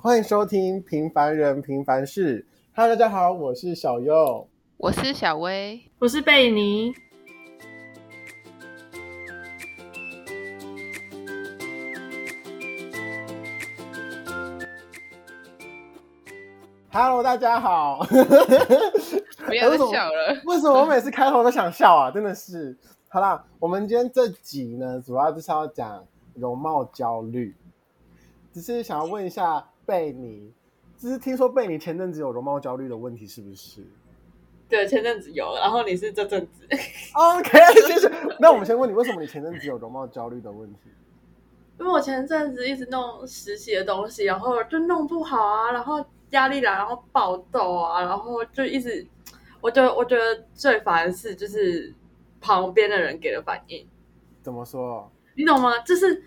欢迎收听《平凡人平凡事》。Hello，大家好，我是小优，我是小薇，我是贝尼。Hello，大家好。不要再笑了。为什么我每次开头都想笑啊？真的是。好啦，我们今天这集呢，主要就是要讲容貌焦虑。只是想要问一下贝尼，只是听说被你前阵子有容貌焦虑的问题，是不是？对，前阵子有，然后你是这阵子。OK，谢谢。那我们先问你，为什么你前阵子有容貌焦虑的问题？因为我前阵子一直弄实习的东西，然后就弄不好啊，然后压力来，然后爆痘啊，然后就一直，我觉得我觉得最烦的是就是。旁边的人给的反应怎么说？你懂吗？就是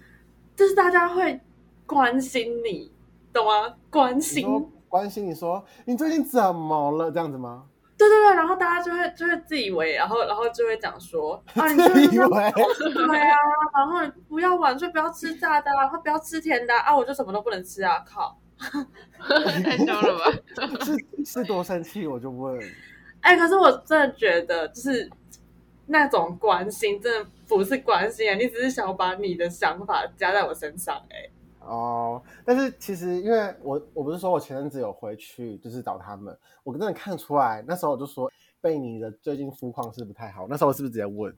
就是大家会关心你，懂吗？关心关心你说你最近怎么了？这样子吗？对对对，然后大家就会就会自以为，然后然后就会讲说 啊，你自以为对啊，然后你不要晚睡，不要吃炸的，然后不要吃甜的啊，我就什么都不能吃啊！靠，太凶了吧？是是多生气？我就问。哎，可是我真的觉得就是。那种关心真的不是关心啊，你只是想把你的想法加在我身上哎、欸。哦，但是其实因为我我不是说我前阵子有回去就是找他们，我真的看出来，那时候我就说贝尼的最近肤况是不太好，那时候我是不是直接问？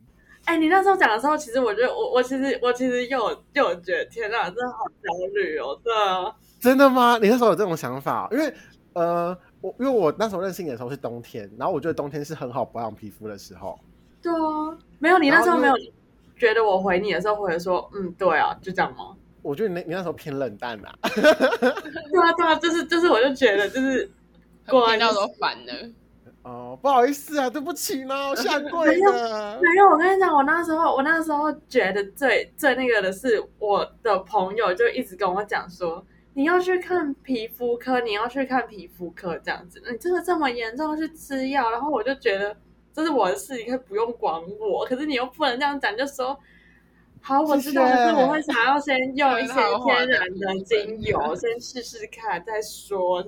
哎、欸，你那时候讲的时候，其实我觉得我我其实我其实又又觉得天哪，真的好焦虑哦，对啊。真的吗？你那时候有这种想法？因为呃，我因为我那时候认识你的时候是冬天，然后我觉得冬天是很好保养皮肤的时候。对啊，没有你那时候没有觉得我回你的时候或者说嗯对啊就这样吗？我觉得你你那时候偏冷淡啊。对啊对啊，就是就是我就觉得就是听到都烦了。哦，不好意思啊，对不起呢，我下跪了。没有，我跟你讲，我那时候我那时候觉得最最那个的是我的朋友就一直跟我讲说你要去看皮肤科，你要去看皮肤科这样子，你这个这么严重要去吃药，然后我就觉得。这是我的事，你可以不用管我。可是你又不能这样讲，就说好，我知道，可是我会想要先用一些天然的精油，先试试看再说。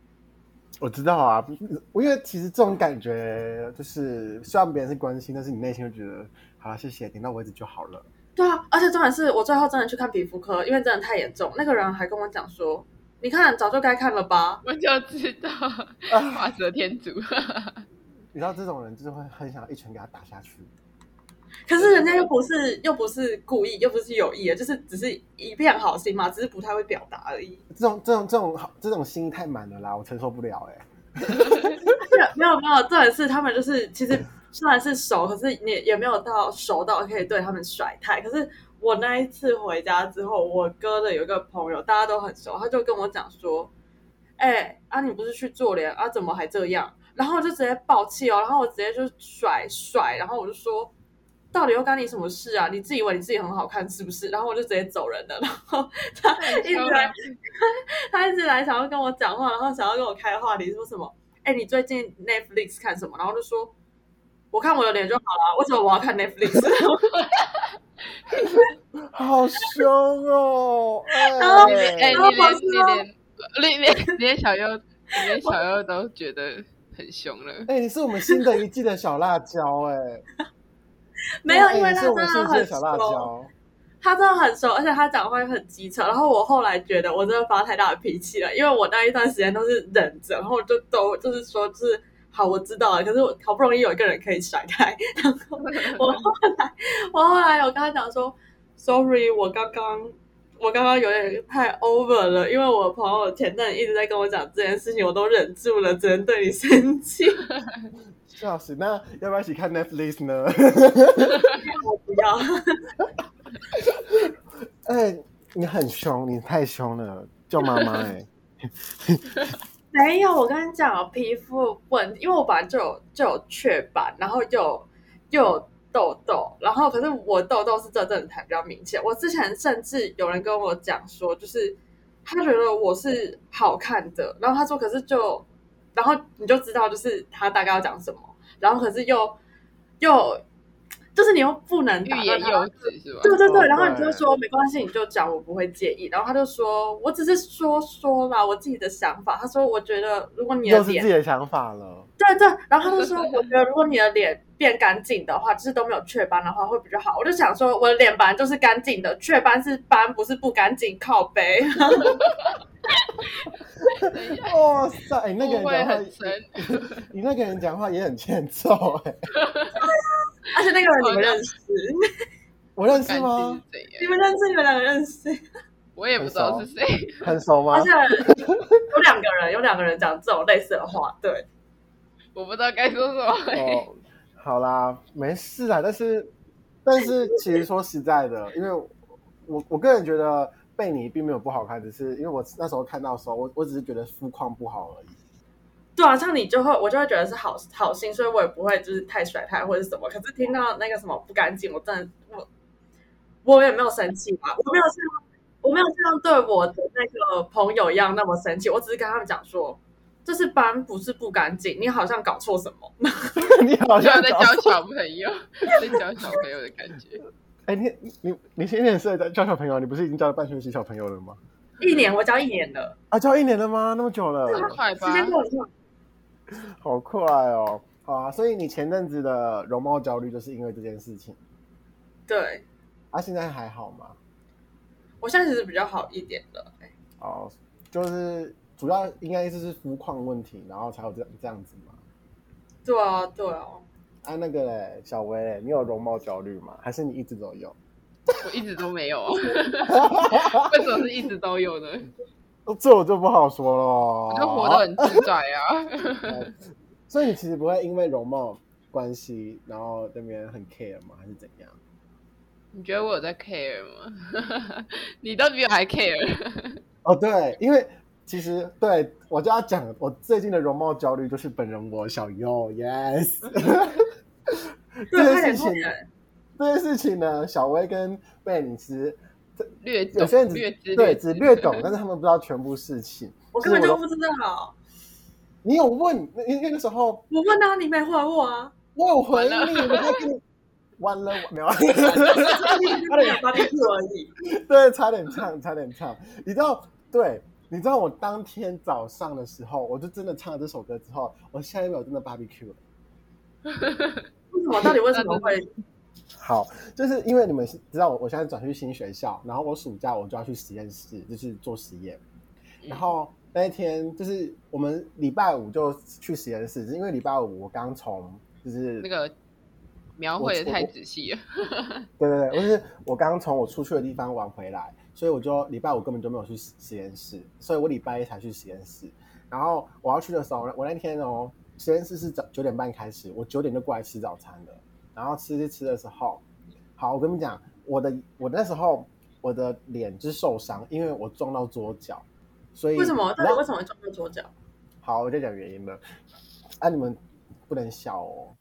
我知道啊，我因为其实这种感觉就是，虽然别人是关心，但是你内心就觉得，好了，谢谢，点到为止就好了。对啊，而且重点是我最后真的去看皮肤科，因为真的太严重。那个人还跟我讲说，你看早就该看了吧？我就知道，画蛇添足。你知道这种人就是会很想一拳给他打下去，可是人家又不是又不是故意，又不是有意的，就是只是一片好心嘛，只是不太会表达而已。这种这种这种好这种心太满了啦，我承受不了哎、欸。没有没有，这也是他们就是其实虽然是熟，可是也也没有到熟到可以对他们甩态。可是我那一次回家之后，我哥的有一个朋友，大家都很熟，他就跟我讲说：“哎、欸，啊你不是去做脸啊，怎么还这样？”然后我就直接爆气哦，然后我直接就甩甩，然后我就说，到底又干你什么事啊？你自以为你自己很好看是不是？然后我就直接走人了。然后他一直来，他一直来想要跟我讲话，然后想要跟我开话题，说什么？哎，你最近 Netflix 看什么？然后就说，我看我的脸就好了，为什么我要看 Netflix？好凶哦！然后哎，你连你连 连连连小优连小优都觉得。很凶了，哎、欸，你是我们新的一季的小辣椒、欸，哎，没有，因为他真的很熟，他真的很熟，而且他讲话又很机车。然后我后来觉得我真的发太大的脾气了，因为我那一段时间都是忍着，然后就都就是说，就是好，我知道了。可是我好不容易有一个人可以甩开，然后 我后来我后来有跟他讲说，sorry，我刚刚。我刚刚有点太 over 了，因为我朋友前阵一直在跟我讲这件事情，我都忍住了，只能对你生气。笑死，那要不要一起看 Netflix 呢？我不要。哎、欸，你很凶，你太凶了，叫妈妈哎。没有，我跟你讲，皮肤问，因为我本来就有就有雀斑，然后又又有。痘痘，然后可是我痘痘是这阵子才比较明显。我之前甚至有人跟我讲说，就是他觉得我是好看的，然后他说可是就，然后你就知道就是他大概要讲什么，然后可是又又就是你又不能欲言又止是吧？对对对，哦然后你就说没关系，你就讲，我不会介意。然后他就说，我只是说说啦，我自己的想法。他说，我觉得如果你的脸，又是自己的想法了。对对，然后他就说，我觉得如果你的脸变干净的话，就是都没有雀斑的话，会比较好。我就想说，我的脸本来就是干净的，雀斑是斑，不是不干净，靠背。哇塞，你、那个人会讲话你那个人讲话也很欠揍哎、而且那个人你们认识，我认识吗？你们认识，你们两个认识。我也不知道是谁，很熟吗而？且有两个人，有两个人讲这种类似的话，对。我不知道该说什么。哦，好啦，没事啦。但是，但是其实说实在的，因为我我个人觉得贝尼并没有不好看，只是因为我那时候看到的时候，我我只是觉得肤况不好而已。对啊，像你就会，我就会觉得是好好心，所以我也不会就是太甩态或者是什么。可是听到那个什么不干净，我真的我我也没有生气吧，我没有像我没有像对我的那个朋友一样那么生气，我只是跟他们讲说，这是斑，不是不干净，你好像搞错什么。你好像在教小朋友，在教小朋友的感觉。哎、你你你现在是在教小朋友？你不是已经教了半学期小朋友了吗？一年，我教一年了，啊，教一年了吗？那么久了，很快吧时？间过得很快。好快哦！好啊，所以你前阵子的容貌焦虑就是因为这件事情，对，啊，现在还好吗？我现在其实比较好一点了。哎哦，就是主要应该就是肤况问题，然后才有这样这样子嘛。对啊，对啊，啊，那个嘞，小薇嘞，你有容貌焦虑吗？还是你一直都有？我一直都没有，为什么是一直都有呢？这我就不好说了。我就活得很自在啊。所以你其实不会因为容貌关系，然后那边很 care 吗？还是怎样？你觉得我有在 care 吗？你都比我还 care。哦，对，因为其实对我就要讲，我最近的容貌焦虑就是本人我小优，yes。这对，件，事情快，点。这件事情呢，小薇跟贝尼其实略懂有些人只略知对只略 懂，但是他们不知道全部事情。我根本就不知道。你有问那那个时候，我问他，你没回我啊？我有回你，我在跟你 完了，没有，他的哑巴听而已。对，差点唱，差点唱。你知道，对，你知道我当天早上的时候，我就真的唱了这首歌之后，我下一秒真的 barbecue 了。为什么？到底为什么会？好，就是因为你们是知道我，我现在转去新学校，然后我暑假我就要去实验室，就是做实验。然后那一天就是我们礼拜五就去实验室，是因为礼拜五我刚从就是那个描绘的太仔细了。对对对，就是我刚从我出去的地方玩回来，所以我就礼拜五根本就没有去实验室，所以我礼拜一才去实验室。然后我要去的时候，我那天哦，实验室是早九点半开始，我九点就过来吃早餐了。然后吃吃吃的时候，好，我跟你讲，我的我那时候我的脸就是受伤，因为我撞到桌角，所以为什么？到底为什么会撞到桌角？好，我再讲原因了。啊，你们不能笑哦。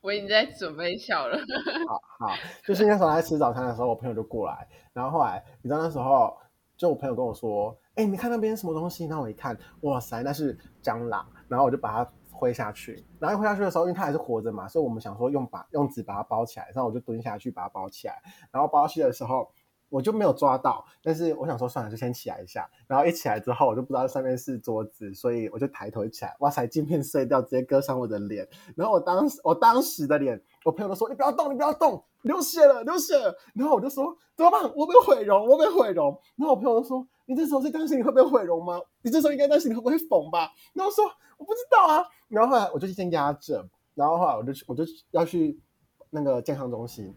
我已经在准备笑了。好好，就是那时候在吃早餐的时候，我朋友就过来，然后后来你知道那时候，就我朋友跟我说：“哎、欸，你看那边什么东西？”然后我一看，哇塞，那是蟑螂。然后我就把它挥下去，然后挥下去的时候，因为它还是活着嘛，所以我们想说用把用纸把它包起来，然后我就蹲下去把它包起来，然后包下去的时候。我就没有抓到，但是我想说算了，就先起来一下。然后一起来之后，我就不知道上面是桌子，所以我就抬头一起来，哇塞，镜片碎掉，直接割伤我的脸。然后我当时我当时的脸，我朋友都说你不要动，你不要动，流血了，流血了。然后我就说怎么办？我被毁容，我被毁容。然后我朋友就说你这时候在担心你会不会毁容吗？你这时候应该担心你会不会缝吧？然后我说我不知道啊。然后后来我就先压着，然后后来我就我就要去那个健康中心。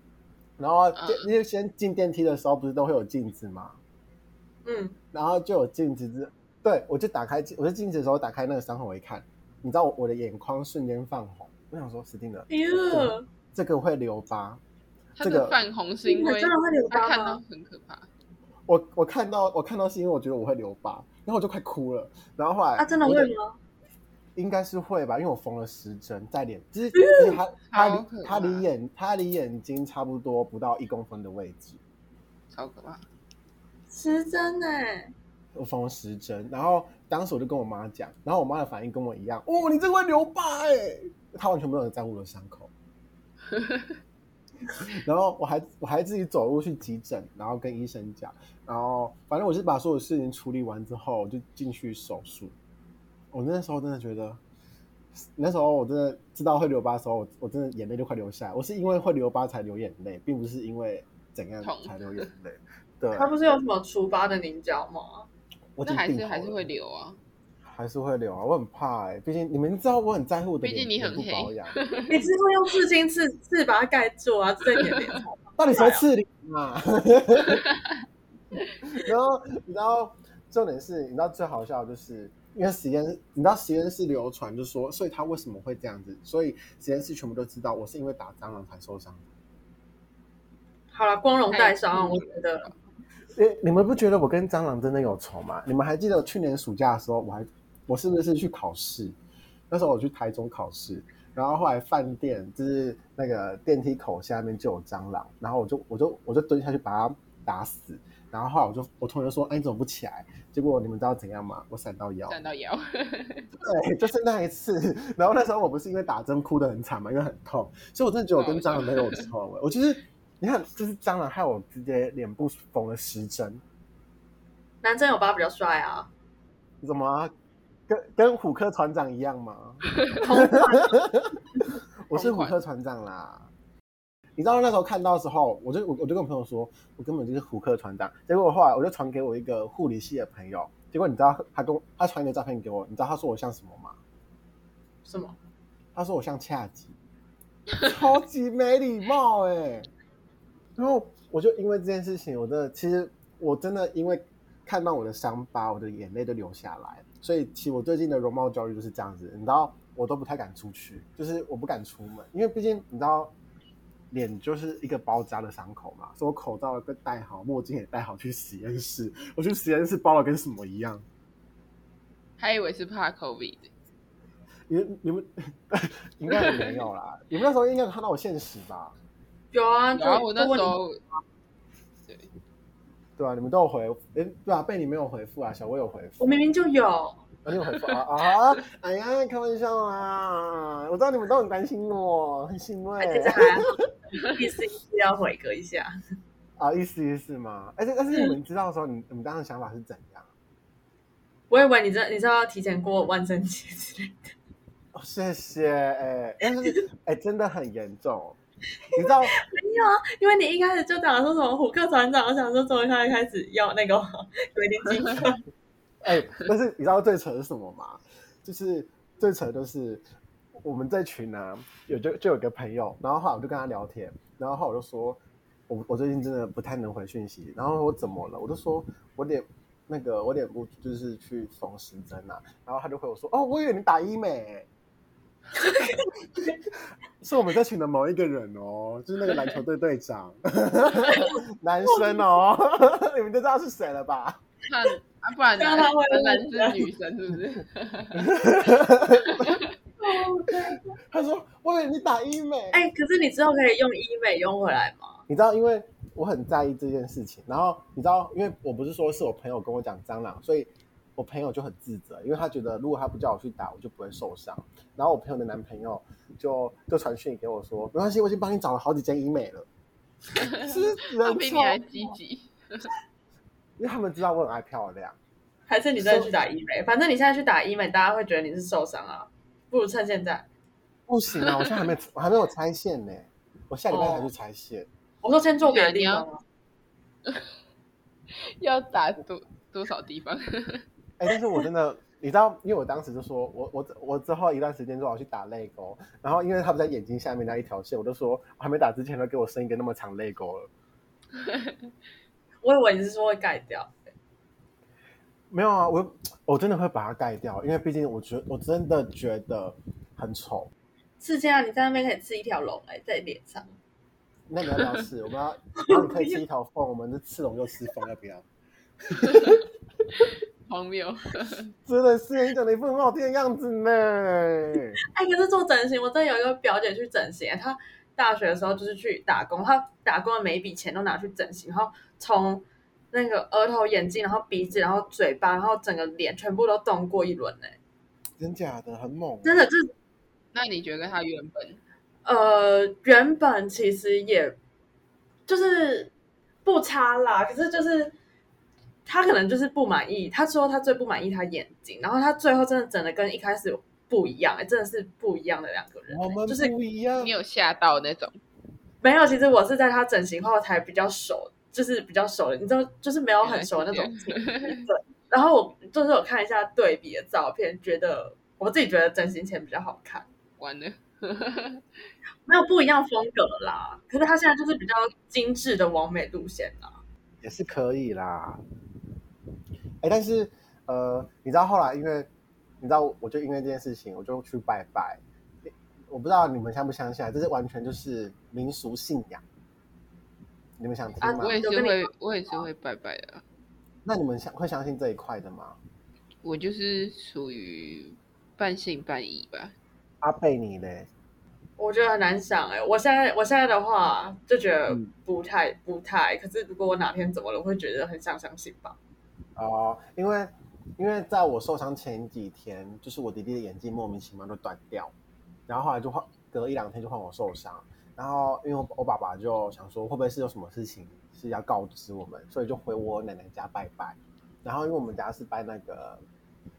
然后因为先进电梯的时候不是都会有镜子吗？嗯，然后就有镜子，对，我就打开镜，我在镜子的时候打开那个伤口，我一看，你知道我我的眼眶瞬间泛红，我想说死定了，这个会留疤，这个泛红是因为真的会留疤吗？他看到很可怕。我我看到我看到是因为我觉得我会留疤，然后我就快哭了，然后后来啊，真的会吗？应该是会吧，因为我缝了十针在脸，就是就是他他离他离眼他离眼睛差不多不到一公分的位置，超可怕。十针哎，我缝了十针，然后当时我就跟我妈讲，然后我妈的反应跟我一样，哦，你这个会留疤哎，她完全没有人在乎我的伤口。然后我还我还自己走路去急诊，然后跟医生讲，然后反正我是把所有事情处理完之后，我就进去手术。我那时候真的觉得，那时候我真的知道会留疤的时候，我我真的眼泪就快流下来。我是因为会留疤才流眼泪，并不是因为怎样才流眼泪。对，他不是有什么除疤的凝胶吗？我那还是还是会流啊。还是会流啊，我很怕哎、欸，毕竟你们知道我很在乎我的脸，毕竟你很黑，保养，你之后用刺青刺刺把它盖住啊，在你的脸上。到底谁刺你嘛？然后，然后重点是，你知道最好笑的就是，因为实验，你知道实验室流传就说，所以他为什么会这样子？所以实验室全部都知道，我是因为打蟑螂才受伤。好了，光荣带伤，我觉得。诶，你们不觉得我跟蟑螂真的有仇吗？你们还记得去年暑假的时候，我还。我是不是去考试？那时候我去台中考试，然后后来饭店就是那个电梯口下面就有蟑螂，然后我就我就我就蹲下去把它打死，然后后来我就我同学说：“哎，你怎么不起来？”结果你们知道怎样吗？我闪到腰，闪到腰。对，就是那一次。然后那时候我不是因为打针哭得很惨嘛，因为很痛，所以我真的觉得我跟蟑螂没有仇。我就是你看，就是蟑螂害我直接脸部缝了十针。男生有疤比较帅啊？怎么？跟跟虎克船长一样吗？我是虎克船长啦。你知道那时候看到的时候，我就我我就跟我朋友说，我根本就是虎克船长。结果我后来我就传给我一个护理系的朋友，结果你知道他跟他传一个照片给我，你知道他说我像什么吗？什么？他说我像恰吉，超级没礼貌哎、欸。然后我就因为这件事情，我真的其实我真的因为看到我的伤疤，我的眼泪都流下来。所以，其实我最近的容貌焦虑就是这样子，你知道，我都不太敢出去，就是我不敢出门，因为毕竟你知道，脸就是一个包扎的伤口嘛，所以我口罩被戴好，墨镜也戴好，去实验室。我去实验室包了跟什么一样？还以为是怕 COVID。你们你们 应该也没有啦，你们那时候应该有看到我现实吧？有啊，然后我那时候。对啊，你们都有回，哎，对啊，被你没有回复啊，小薇有回复，我明明就有，你有回复 啊啊！哎呀，开玩笑啊，我知道你们都很担心我，很欣慰。其实还好，意思意思要回个一下 啊，意思意思嘛。而且但是你们知道的时候，你你们当时想法是怎样？我以为你知你知道要提前过万圣节之类的。哦，谢谢，哎，但是哎，真的很严重。你知道没有啊？因为你一开始就讲说什么虎克船长，我想说终于他开始要那个有一点紧张。哎、欸，但是你知道最扯是什么吗？就是最扯的就是我们这群呢、啊，有就就有个朋友，然后后来我就跟他聊天，然后后来我就说，我我最近真的不太能回讯息，然后我怎么了？我就说我脸那个我脸部就是去缝十针啊，然后他就回我说，哦，我以为你打医美、欸。是我们这群的某一个人哦，就是那个篮球队队长，男生哦，你们就知道是谁了吧？看啊，不然男男是女生是不是？他说：“我以为你打医美。”哎，可是你之后可以用医美用回来吗？你知道，因为我很在意这件事情。然后你知道，因为我不是说是我朋友跟我讲蟑螂，所以。我朋友就很自责，因为他觉得如果他不叫我去打，我就不会受伤。然后我朋友的男朋友就就传讯给我说：“没关系，我已经帮你找了好几间医美了。”是人比你还积极，因为他们知道我很爱漂亮。还是你再去打医美？反正你现在去打医美，大家会觉得你是受伤啊。不如趁现在。不行啊！我现在还没我还没有拆线呢。我下礼拜才去拆线。我说先做别的地方。要打多多少地方？哎、欸，但是我真的，你知道，因为我当时就说，我我我之后一段时间就要去打泪沟，然后因为他不在眼睛下面那一条线，我就说我还没打之前，都给我生一个那么长泪沟了。我以为你是说会盖掉，没有啊，我我真的会把它盖掉，因为毕竟我觉我真的觉得很丑。是这样，你在那边可以吃一条龙哎，在脸上。那你要不要吃？我们要，然 后你可以吃一条缝，我们是吃龙又吃凤，要不要？荒谬，真的是你讲的一副很好听的样子呢。哎，可是做整形，我真的有一个表姐去整形，她大学的时候就是去打工，她打工的每一笔钱都拿去整形，然后从那个额头、眼睛，然后鼻子，然后嘴巴，然后整个脸全部都动过一轮呢。真假的，很猛，真的就是。那你觉得她原本呃，原本其实也就是不差啦，可是就是他可能就是不满意。他说他最不满意他眼睛，然后他最后真的整的跟一开始不一样，哎，真的是不一样的两个人。我们不一样，就是、你有吓到那种？没有，其实我是在他整形后才比较熟，就是比较熟的，你知道，就是没有很熟的那种。对，然后我就是我看一下对比的照片，觉得我自己觉得整形前比较好看。完了。没有不一样风格啦，可是他现在就是比较精致的完美路线啦，也是可以啦。哎，但是呃，你知道后来因为你知道，我就因为这件事情，我就去拜拜。我不知道你们相不相信，啊这是完全就是民俗信仰。你们想听吗？啊、我也是会，我也是会拜拜的。那你们相会相信这一块的吗？我就是属于半信半疑吧。阿贝，你嘞？我觉得很难想哎、欸，我现在我现在的话就觉得不太、嗯、不太，可是如果我哪天怎么了，我会觉得很想相信吧。哦，因为因为在我受伤前几天，就是我弟弟的眼睛莫名其妙就断掉，然后后来就换隔一两天就换我受伤，然后因为我，爸爸就想说会不会是有什么事情是要告知我们，所以就回我奶奶家拜拜，然后因为我们家是拜那个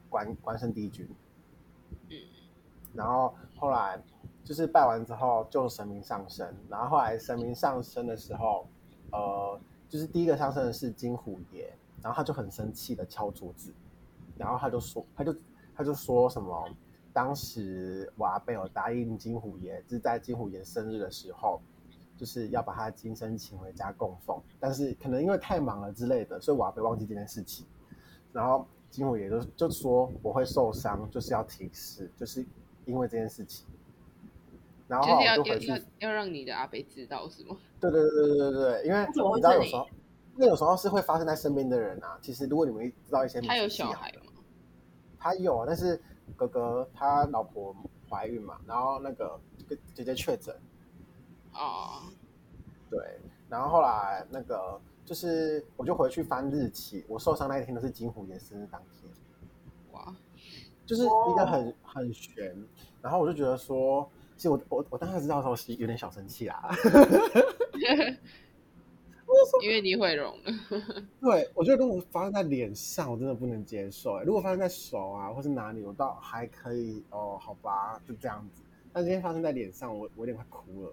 关关圣帝君，嗯，然后后来。就是拜完之后，就神明上身，然后后来神明上身的时候，呃，就是第一个上身的是金虎爷，然后他就很生气的敲桌子，然后他就说，他就他就说什么，当时瓦贝尔答应金虎爷，就是在金虎爷生日的时候，就是要把他金身请回家供奉，但是可能因为太忙了之类的，所以瓦贝忘记这件事情，然后金虎爷就就说我会受伤，就是要提示，就是因为这件事情。然后就，就回去要要，要让你的阿贝知道是吗？对对对对对对，因为你知道有时候，那有时候是会发生在身边的人啊。其实如果你们知道一些，他有小孩吗？他有啊，但是哥哥他老婆怀孕嘛，然后那个姐姐确诊。哦。对，然后后来那个就是，我就回去翻日期，我受伤那一天都是金虎爷生日当天。哇，就是一个很很悬，然后我就觉得说。其实我我我当时知道的时候是有点小生气啦，因为你毁容了。对，我觉得如果发生在脸上，我真的不能接受。如果发生在手啊，或是哪里，我倒还可以哦，好吧，就这样子。但今天发生在脸上，我我有点快哭了。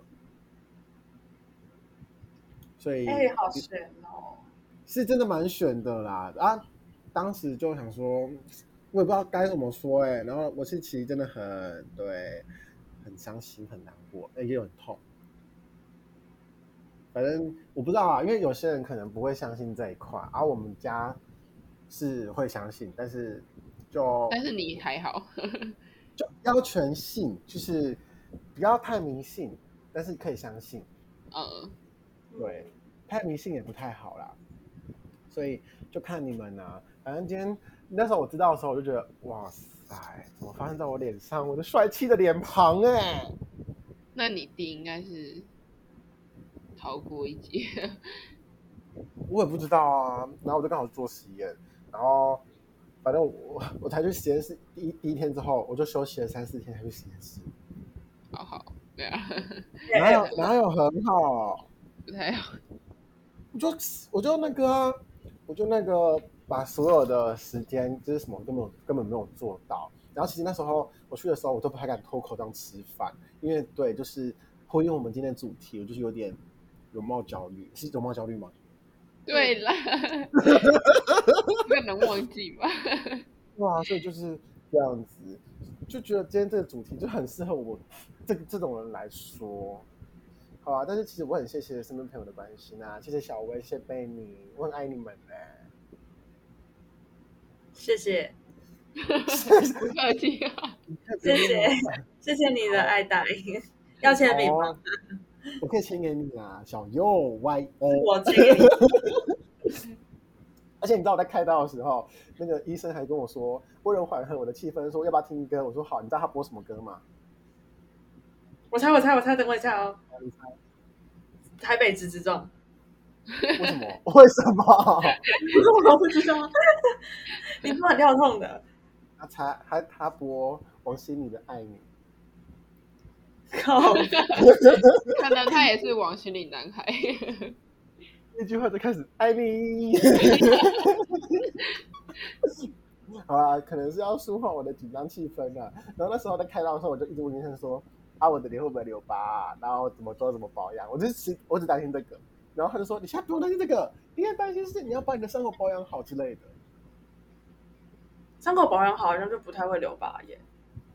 所以，哎、欸，好悬哦，是真的蛮悬的啦。啊，当时就想说，我也不知道该怎么说哎、欸。然后我是其实真的很对。很伤心，很难过，哎，也很痛。反正我不知道啊，因为有些人可能不会相信这一块，而、啊、我们家是会相信，但是就但是你还好，就要全信，就是不要太迷信，但是可以相信。嗯，对，太迷信也不太好啦，所以就看你们啊。反正今天那时候我知道的时候，我就觉得哇塞。哎，怎么发生在我脸上？我的帅气的脸庞哎！那你弟应该是逃过一劫。我也不知道啊。然后我就刚好做实验，然后反正我我才去实验室第一第一天之后，我就休息了三四天才去实验室。好好，对啊。哪有哪有很好？不太好。我就我就那个啊，我就那个。把所有的时间就是什么根本根本没有做到，然后其实那时候我去的时候，我都不太敢脱口这样吃饭，因为对，就是呼应我们今天的主题，我就是有点容貌焦虑，是容貌焦虑吗？对啦，不能忘记吧？哇，所以就是这样子，就觉得今天这个主题就很适合我这个这种人来说，好啊。但是其实我很谢谢身边朋友的关心啊，谢谢小薇，谢谢贝尼，我很爱你们呢、欸。谢谢，不客气啊！谢谢，谢谢你的爱戴，要签名吗？我可以签给你啊，小右 Y O。我签。而且你知道我在开刀的时候，那个医生还跟我说，为了缓和我的气氛，说要不要听歌？我说好。你知道他播什么歌吗？我猜，我猜，我猜，等我一下哦。你猜。台北直直撞。为什么？为什么？不是我不知道。你不很跳痛的。他才还他播王心凌的《爱你》，靠，可能他也是王心凌男孩。那句话就开始爱你。好啊，可能是要舒缓我的紧张气氛啊。然后那时候在开刀的时候，我就一直问医生说：“啊，我的脸会不会留疤啊？然后怎么做怎么保养？”我就只我只担心这个。然后他就说：“你现在不用担心这个，你应该担心是你要把你的伤口保养好之类的。伤口保养好，好像就不太会留疤耶。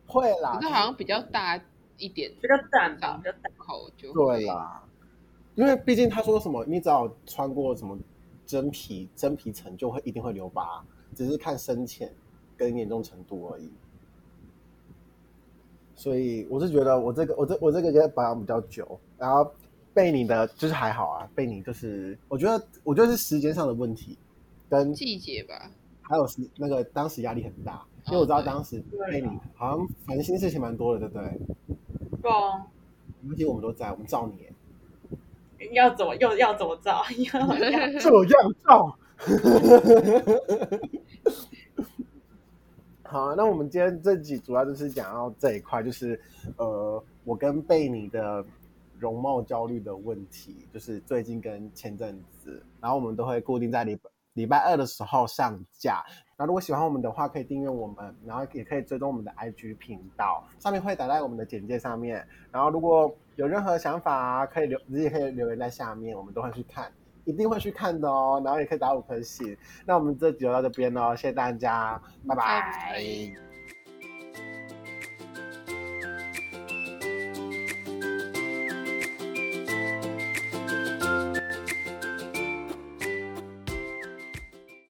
会啦，可是好像比较大一点，比较淡吧，比较淡口就对啦。因为毕竟他说什么，你只要穿过什么真皮真皮层，就会一定会留疤，只是看深浅跟严重程度而已。所以我是觉得我这个我这我这个也保养比较久，然后。被你的就是还好啊，被你就是我觉得我觉得是时间上的问题，跟季节吧，还有是那个当时压力很大，因为我知道当时被你好像烦心事情蛮多的，对不对？对啊，而且我们都在，我们照你，要怎么又要怎么照？要这样照。好，那我们今天这集主要就是讲到这一块，就是呃，我跟贝尼的。容貌焦虑的问题，就是最近跟前阵子，然后我们都会固定在礼拜礼拜二的时候上架。那如果喜欢我们的话，可以订阅我们，然后也可以追踪我们的 IG 频道，上面会打在我们的简介上面。然后如果有任何想法，可以留，直接可以留言在下面，我们都会去看，一定会去看的哦。然后也可以打五颗星。那我们这集就到这边喽，谢谢大家，拜拜。拜拜。